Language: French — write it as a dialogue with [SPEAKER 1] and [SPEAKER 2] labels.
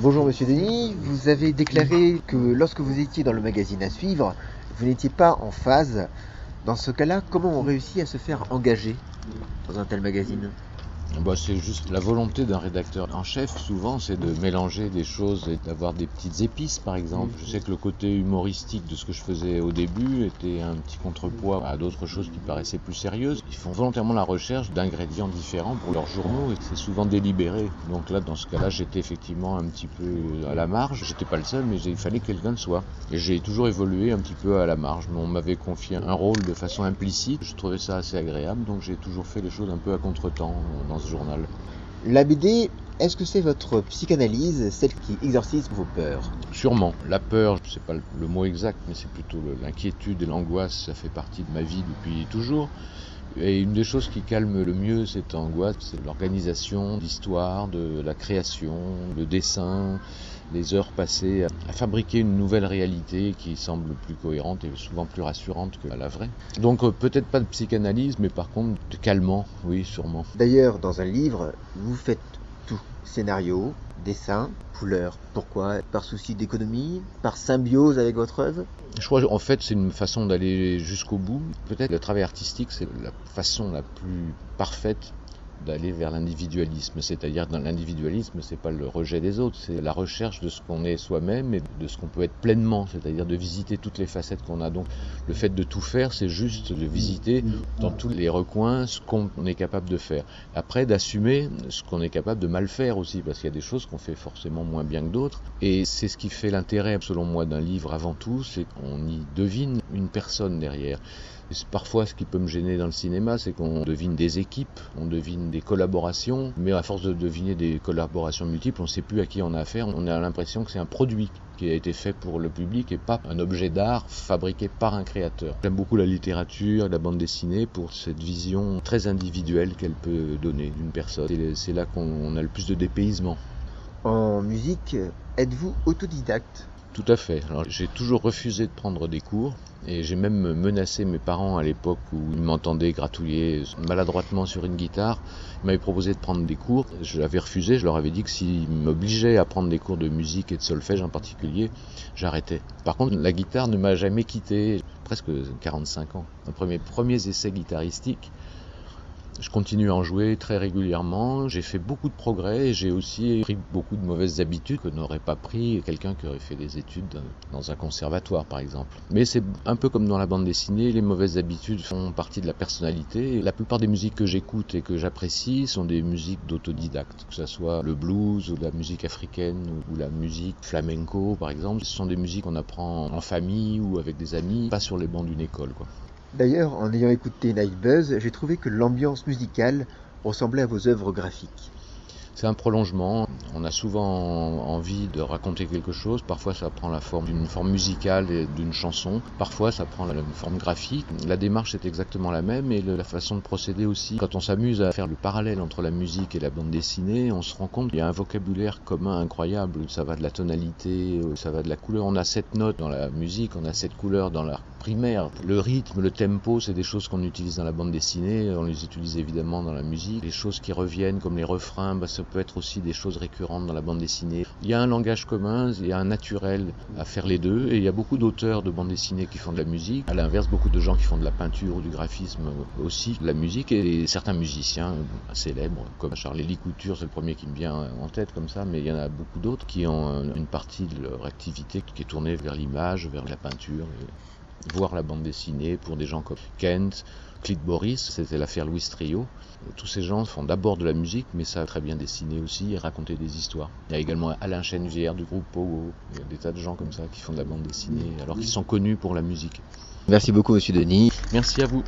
[SPEAKER 1] Bonjour Monsieur Denis, vous avez déclaré que lorsque vous étiez dans le magazine à suivre, vous n'étiez pas en phase. Dans ce cas-là, comment on réussit à se faire engager dans un tel magazine?
[SPEAKER 2] Bah, c'est juste la volonté d'un rédacteur en chef, souvent, c'est de mélanger des choses et d'avoir des petites épices, par exemple. Je sais que le côté humoristique de ce que je faisais au début était un petit contrepoids à d'autres choses qui paraissaient plus sérieuses. Ils font volontairement la recherche d'ingrédients différents pour leurs journaux et c'est souvent délibéré. Donc là, dans ce cas-là, j'étais effectivement un petit peu à la marge. J'étais pas le seul, mais il fallait que quelqu'un le soit. Et j'ai toujours évolué un petit peu à la marge. On m'avait confié un rôle de façon implicite. Je trouvais ça assez agréable, donc j'ai toujours fait les choses un peu à contre-temps dans ce journal.
[SPEAKER 1] La BD, est-ce que c'est votre psychanalyse, celle qui exorcise vos peurs
[SPEAKER 2] Sûrement. La peur, c'est pas le mot exact, mais c'est plutôt l'inquiétude et l'angoisse, ça fait partie de ma vie depuis toujours. Et une des choses qui calme le mieux cette angoisse, c'est l'organisation d'histoire, de la création, le dessin, les heures passées à fabriquer une nouvelle réalité qui semble plus cohérente et souvent plus rassurante que la vraie. Donc euh, peut-être pas de psychanalyse, mais par contre de calmant, oui, sûrement.
[SPEAKER 1] D'ailleurs, dans un livre, vous faites tout. Scénario, dessin, couleur. Pourquoi? Par souci d'économie? Par symbiose avec votre œuvre?
[SPEAKER 2] Je crois en fait c'est une façon d'aller jusqu'au bout. Peut-être le travail artistique c'est la façon la plus parfaite d'aller vers l'individualisme. C'est-à-dire dans l'individualisme, c'est pas le rejet des autres, c'est la recherche de ce qu'on est soi-même et de ce qu'on peut être pleinement, c'est-à-dire de visiter toutes les facettes qu'on a. Donc le fait de tout faire, c'est juste de visiter dans tous les recoins ce qu'on est capable de faire. Après, d'assumer ce qu'on est capable de mal faire aussi, parce qu'il y a des choses qu'on fait forcément moins bien que d'autres. Et c'est ce qui fait l'intérêt, selon moi, d'un livre avant tout, c'est qu'on y devine une personne derrière. Parfois, ce qui peut me gêner dans le cinéma, c'est qu'on devine des équipes, on devine des collaborations, mais à force de deviner des collaborations multiples, on ne sait plus à qui on a affaire. On a l'impression que c'est un produit qui a été fait pour le public et pas un objet d'art fabriqué par un créateur. J'aime beaucoup la littérature, la bande dessinée pour cette vision très individuelle qu'elle peut donner d'une personne. C'est là qu'on a le plus de dépaysement.
[SPEAKER 1] En musique, êtes-vous autodidacte?
[SPEAKER 2] Tout à fait. Alors, j'ai toujours refusé de prendre des cours et j'ai même menacé mes parents à l'époque où ils m'entendaient gratouiller maladroitement sur une guitare. Ils m'avaient proposé de prendre des cours. Je l'avais refusé. Je leur avais dit que s'ils m'obligeaient à prendre des cours de musique et de solfège en particulier, j'arrêtais. Par contre, la guitare ne m'a jamais quitté. Presque 45 ans. Un mes premiers essais guitaristiques, je continue à en jouer très régulièrement. J'ai fait beaucoup de progrès et j'ai aussi pris beaucoup de mauvaises habitudes que n'aurait pas pris quelqu'un qui aurait fait des études dans un conservatoire, par exemple. Mais c'est un peu comme dans la bande dessinée, les mauvaises habitudes font partie de la personnalité. La plupart des musiques que j'écoute et que j'apprécie sont des musiques d'autodidactes, que ce soit le blues ou la musique africaine ou la musique flamenco, par exemple. Ce sont des musiques qu'on apprend en famille ou avec des amis, pas sur les bancs d'une école, quoi.
[SPEAKER 1] D'ailleurs, en ayant écouté Night Buzz, j'ai trouvé que l'ambiance musicale ressemblait à vos œuvres graphiques.
[SPEAKER 2] C'est un prolongement. On a souvent envie de raconter quelque chose. Parfois, ça prend la forme d'une forme musicale et d'une chanson. Parfois, ça prend la forme graphique. La démarche est exactement la même et la façon de procéder aussi. Quand on s'amuse à faire le parallèle entre la musique et la bande dessinée, on se rend compte qu'il y a un vocabulaire commun incroyable. Ça va de la tonalité, ça va de la couleur. On a sept notes dans la musique, on a sept couleurs dans l'art primaire. Le rythme, le tempo, c'est des choses qu'on utilise dans la bande dessinée. On les utilise évidemment dans la musique. Les choses qui reviennent, comme les refrains, bah, peut être aussi des choses récurrentes dans la bande dessinée. Il y a un langage commun, il y a un naturel à faire les deux, et il y a beaucoup d'auteurs de bande dessinée qui font de la musique. À l'inverse, beaucoup de gens qui font de la peinture ou du graphisme aussi, de la musique, et certains musiciens célèbres, comme Charles-Élie Couture, c'est le premier qui me vient en tête comme ça, mais il y en a beaucoup d'autres qui ont une partie de leur activité qui est tournée vers l'image, vers la peinture, voir la bande dessinée pour des gens comme Kent, Clyde Boris, c'était l'affaire Louis Trio. Tous ces gens font d'abord de la musique, mais savent très bien dessiner aussi et raconter des histoires. Il y a également Alain Chenevière du groupe Pogo. Il y a des tas de gens comme ça qui font de la bande dessinée, alors qu'ils sont connus pour la musique.
[SPEAKER 1] Merci beaucoup, monsieur Denis.
[SPEAKER 2] Merci à vous.